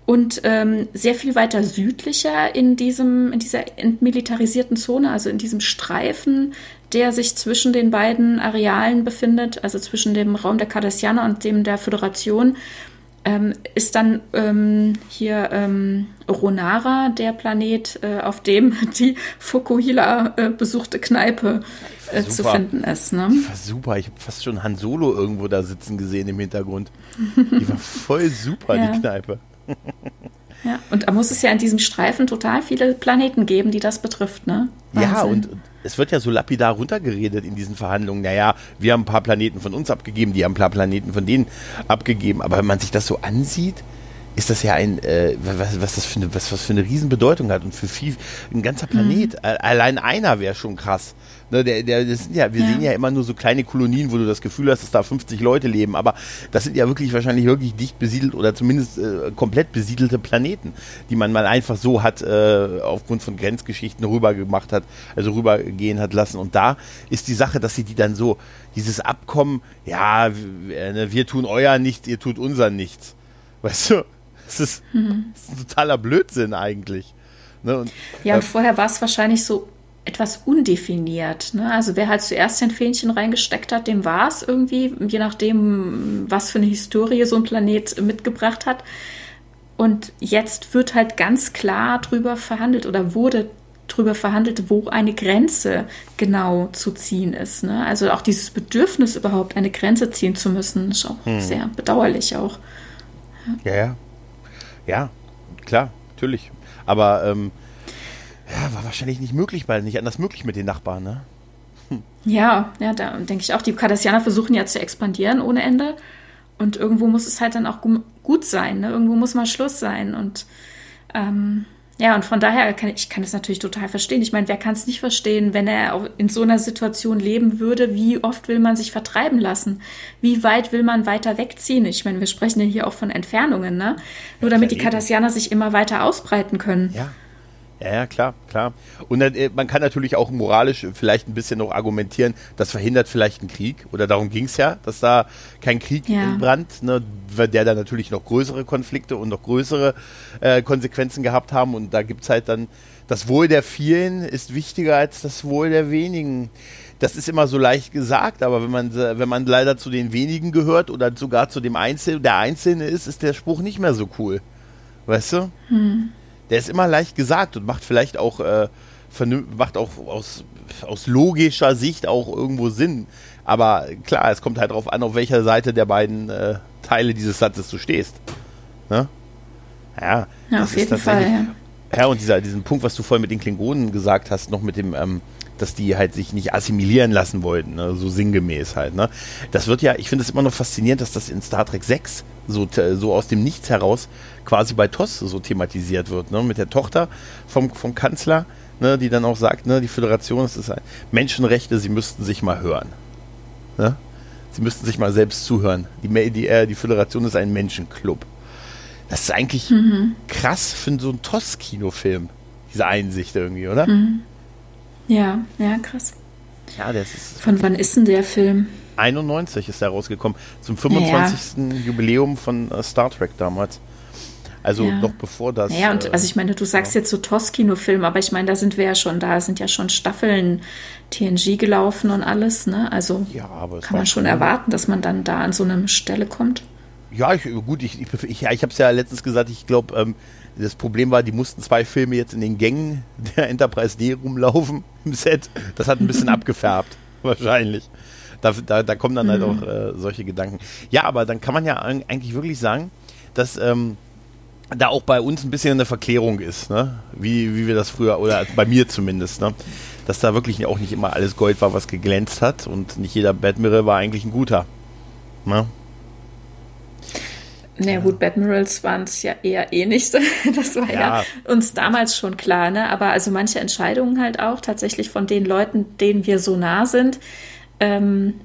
und ähm, sehr viel weiter südlicher in diesem in dieser entmilitarisierten Zone, also in diesem Streifen, der sich zwischen den beiden Arealen befindet, also zwischen dem Raum der Cardassianer und dem der Föderation, ähm, ist dann ähm, hier ähm, Ronara, der Planet, äh, auf dem <laughs> die Fukuhila äh, besuchte Kneipe äh, zu finden ist. Ne? Die war super. Ich habe fast schon Han Solo irgendwo da sitzen gesehen im Hintergrund. Die war voll super, ja. die Kneipe. Ja, und da muss es ja in diesem Streifen total viele Planeten geben, die das betrifft, ne? Wahnsinn. Ja, und es wird ja so lapidar runtergeredet in diesen Verhandlungen. Naja, wir haben ein paar Planeten von uns abgegeben, die haben ein paar Planeten von denen abgegeben. Aber wenn man sich das so ansieht, ist das ja ein, äh, was, was das für eine, was, was für eine Riesenbedeutung hat und für viel, ein ganzer Planet. Mhm. Allein einer wäre schon krass. Ne, der, der, das sind ja, wir ja. sehen ja immer nur so kleine Kolonien, wo du das Gefühl hast, dass da 50 Leute leben, aber das sind ja wirklich wahrscheinlich wirklich dicht besiedelt oder zumindest äh, komplett besiedelte Planeten, die man mal einfach so hat, äh, aufgrund von Grenzgeschichten rüber gemacht hat, also rübergehen hat lassen. Und da ist die Sache, dass sie die dann so, dieses Abkommen, ja, wir, ne, wir tun euer nichts, ihr tut unser nichts. Weißt du? Das ist, mhm. das ist ein totaler Blödsinn eigentlich. Ne? Und, ja, und äh, vorher war es wahrscheinlich so etwas undefiniert. Ne? Also wer halt zuerst ein Fähnchen reingesteckt hat, dem war es irgendwie, je nachdem, was für eine Historie so ein Planet mitgebracht hat. Und jetzt wird halt ganz klar drüber verhandelt oder wurde drüber verhandelt, wo eine Grenze genau zu ziehen ist. Ne? Also auch dieses Bedürfnis überhaupt eine Grenze ziehen zu müssen, ist auch hm. sehr bedauerlich auch. Ja, ja. Ja, klar, natürlich. Aber ähm, ja, war wahrscheinlich nicht möglich, weil nicht anders möglich mit den Nachbarn, ne? Hm. Ja, ja, da denke ich auch. Die Cardassianer versuchen ja zu expandieren ohne Ende. Und irgendwo muss es halt dann auch gut sein, ne? Irgendwo muss mal Schluss sein. Und ähm, ja, und von daher kann ich kann es natürlich total verstehen. Ich meine, wer kann es nicht verstehen, wenn er auch in so einer Situation leben würde? Wie oft will man sich vertreiben lassen? Wie weit will man weiter wegziehen? Ich meine, wir sprechen ja hier auch von Entfernungen, ne? Nur damit die Cardassianer sich immer weiter ausbreiten können. Ja. Ja, ja, klar, klar. Und äh, man kann natürlich auch moralisch vielleicht ein bisschen noch argumentieren, das verhindert vielleicht einen Krieg. Oder darum ging es ja, dass da kein Krieg ja. entbrannt, ne, der dann natürlich noch größere Konflikte und noch größere äh, Konsequenzen gehabt haben. Und da gibt es halt dann, das Wohl der vielen ist wichtiger als das Wohl der wenigen. Das ist immer so leicht gesagt, aber wenn man, wenn man leider zu den wenigen gehört oder sogar zu dem Einzelnen, der Einzelne ist, ist der Spruch nicht mehr so cool. Weißt du? Hm der ist immer leicht gesagt und macht vielleicht auch, äh, macht auch aus, aus logischer Sicht auch irgendwo Sinn. Aber klar, es kommt halt darauf an, auf welcher Seite der beiden äh, Teile dieses Satzes du stehst. Ne? Ja, ja auf jeden Fall. Ja. ja, und dieser, diesen Punkt, was du vorhin mit den Klingonen gesagt hast, noch mit dem, ähm, dass die halt sich nicht assimilieren lassen wollten, ne? so sinngemäß halt. Ne? Das wird ja, ich finde es immer noch faszinierend, dass das in Star Trek 6 so, so aus dem Nichts heraus quasi bei TOS so thematisiert wird, ne? mit der Tochter vom, vom Kanzler, ne? die dann auch sagt, ne? die Föderation, das ist ein Menschenrechte, sie müssten sich mal hören. Ne? Sie müssten sich mal selbst zuhören. Die, die, äh, die Föderation ist ein Menschenclub. Das ist eigentlich mhm. krass für so einen TOS-Kinofilm, diese Einsicht irgendwie, oder? Mhm. Ja, ja, krass. Ja, das ist. Von wann ist denn der Film? 91 ist er rausgekommen. Zum 25. Ja. Jubiläum von uh, Star Trek damals. Also ja. noch bevor das. Ja, und äh, also ich meine, du sagst ja. jetzt so TOS-Kinofilm, aber ich meine, da sind wir ja schon, da sind ja schon Staffeln TNG gelaufen und alles, ne? Also ja, kann man schon erwarten, dass man dann da an so eine Stelle kommt. Ja, ich, gut, ich, ich, ich, ich habe es ja letztens gesagt, ich glaube, ähm, das Problem war, die mussten zwei Filme jetzt in den Gängen <laughs> der Enterprise D rumlaufen <laughs> im Set. Das hat ein bisschen <laughs> abgefärbt, wahrscheinlich. Da, da, da kommen dann halt mhm. auch äh, solche Gedanken. Ja, aber dann kann man ja eigentlich wirklich sagen, dass ähm, da auch bei uns ein bisschen eine Verklärung ist, ne? wie, wie wir das früher, oder bei mir zumindest, ne? dass da wirklich auch nicht immer alles Gold war, was geglänzt hat und nicht jeder Badmiral war eigentlich ein guter. Ne? Na ja, gut, Badmirals waren es ja eher eh nicht. <laughs> Das war ja. ja. uns damals schon klar, ne? Aber also manche Entscheidungen halt auch tatsächlich von den Leuten, denen wir so nah sind, ähm,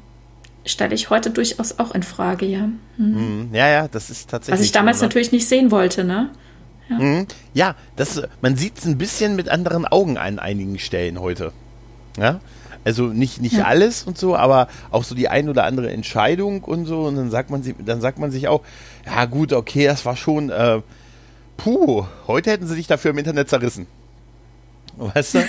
stelle ich heute durchaus auch in Frage, ja. Hm. Ja, ja, das ist tatsächlich. Was ich damals so, ne? natürlich nicht sehen wollte, ne? Ja, mhm. ja das, man sieht es ein bisschen mit anderen Augen an einigen Stellen heute. Ja. Also nicht, nicht ja. alles und so, aber auch so die ein oder andere Entscheidung und so. Und dann sagt man, dann sagt man sich auch, ja gut, okay, das war schon, äh, puh, heute hätten sie dich dafür im Internet zerrissen. Weißt du? <laughs>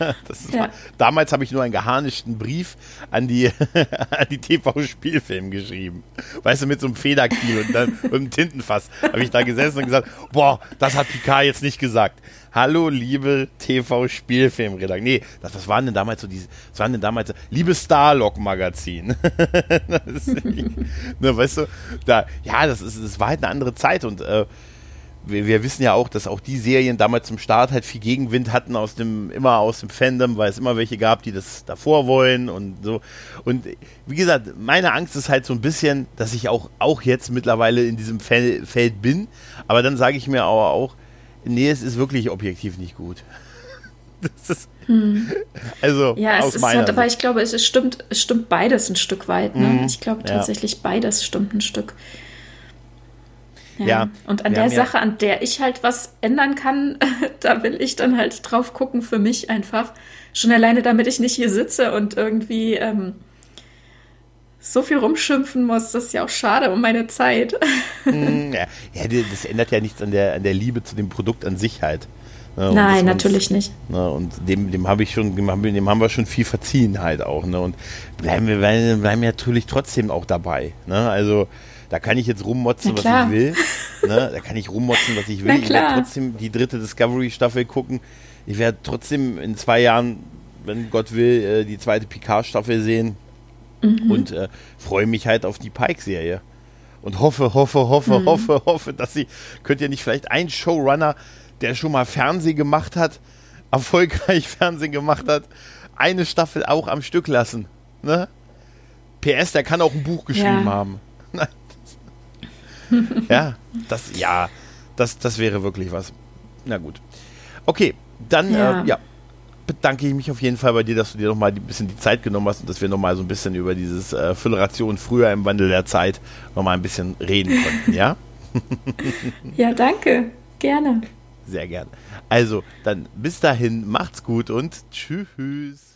ja. war, damals habe ich nur einen geharnischten Brief an die, <laughs> an die TV-Spielfilm geschrieben. Weißt du, mit so einem Federkiel und, dann, und einem Tintenfass habe ich da gesessen und gesagt, boah, das hat Picard jetzt nicht gesagt. Hallo, liebe TV-Spielfilmredaktion. Nee, das, was waren denn damals so diese, was waren denn damals, so, liebe Starlock-Magazin. <laughs> ne, weißt du, da, ja, das, ist, das war halt eine andere Zeit und äh, wir, wir, wissen ja auch, dass auch die Serien damals zum Start halt viel Gegenwind hatten aus dem, immer aus dem Fandom, weil es immer welche gab, die das davor wollen und so. Und wie gesagt, meine Angst ist halt so ein bisschen, dass ich auch, auch jetzt mittlerweile in diesem Fel Feld bin, aber dann sage ich mir aber auch, nee, es ist wirklich objektiv nicht gut. <laughs> Das ist, hm. Also, ja, es ist halt, aber ich glaube, es stimmt, es stimmt beides ein Stück weit. Ne? Mhm. Ich glaube tatsächlich, ja. beides stimmt ein Stück. Ja. ja. Und an der Sache, ja an der ich halt was ändern kann, <laughs> da will ich dann halt drauf gucken für mich einfach. Schon alleine, damit ich nicht hier sitze und irgendwie ähm, so viel rumschimpfen muss, das ist ja auch schade um meine Zeit. <laughs> Mm, ja, ja, das ändert ja nichts an der, an der Liebe zu dem Produkt an sich halt. Ne? Nein, natürlich nicht. Ne? Und dem, dem habe ich schon, dem haben, wir, dem haben wir schon viel verziehen halt auch. Ne? Und bleiben wir bleiben, bleiben natürlich trotzdem auch dabei. Ne? Also da kann ich jetzt rummotzen, was ich will. <laughs> Ne? Da kann ich rummotzen, was ich will. Ich werde trotzdem die dritte Discovery-Staffel gucken. Ich werde trotzdem in zwei Jahren, wenn Gott will, äh, die zweite Picard-Staffel sehen. Mhm. Und äh, freue mich halt auf die Pike-Serie. Und hoffe, hoffe, hoffe, mhm. hoffe, hoffe, dass sie, könnt ihr nicht vielleicht einen Showrunner, der schon mal Fernsehen gemacht hat, erfolgreich <laughs> Fernsehen gemacht hat, eine Staffel auch am Stück lassen. Ne? PS, der kann auch ein Buch geschrieben ja. haben. <laughs> <laughs> ja, das, ja, das, das wäre wirklich was. Na gut. Okay, dann, ja. Äh, ja, bedanke ich mich auf jeden Fall bei dir, dass du dir nochmal ein bisschen die Zeit genommen hast und dass wir nochmal so ein bisschen über dieses äh, Föderation früher im Wandel der Zeit nochmal ein bisschen reden konnten, ja? <laughs> ja, danke. Gerne. Sehr gerne. Also, dann bis dahin, macht's gut und tschüss.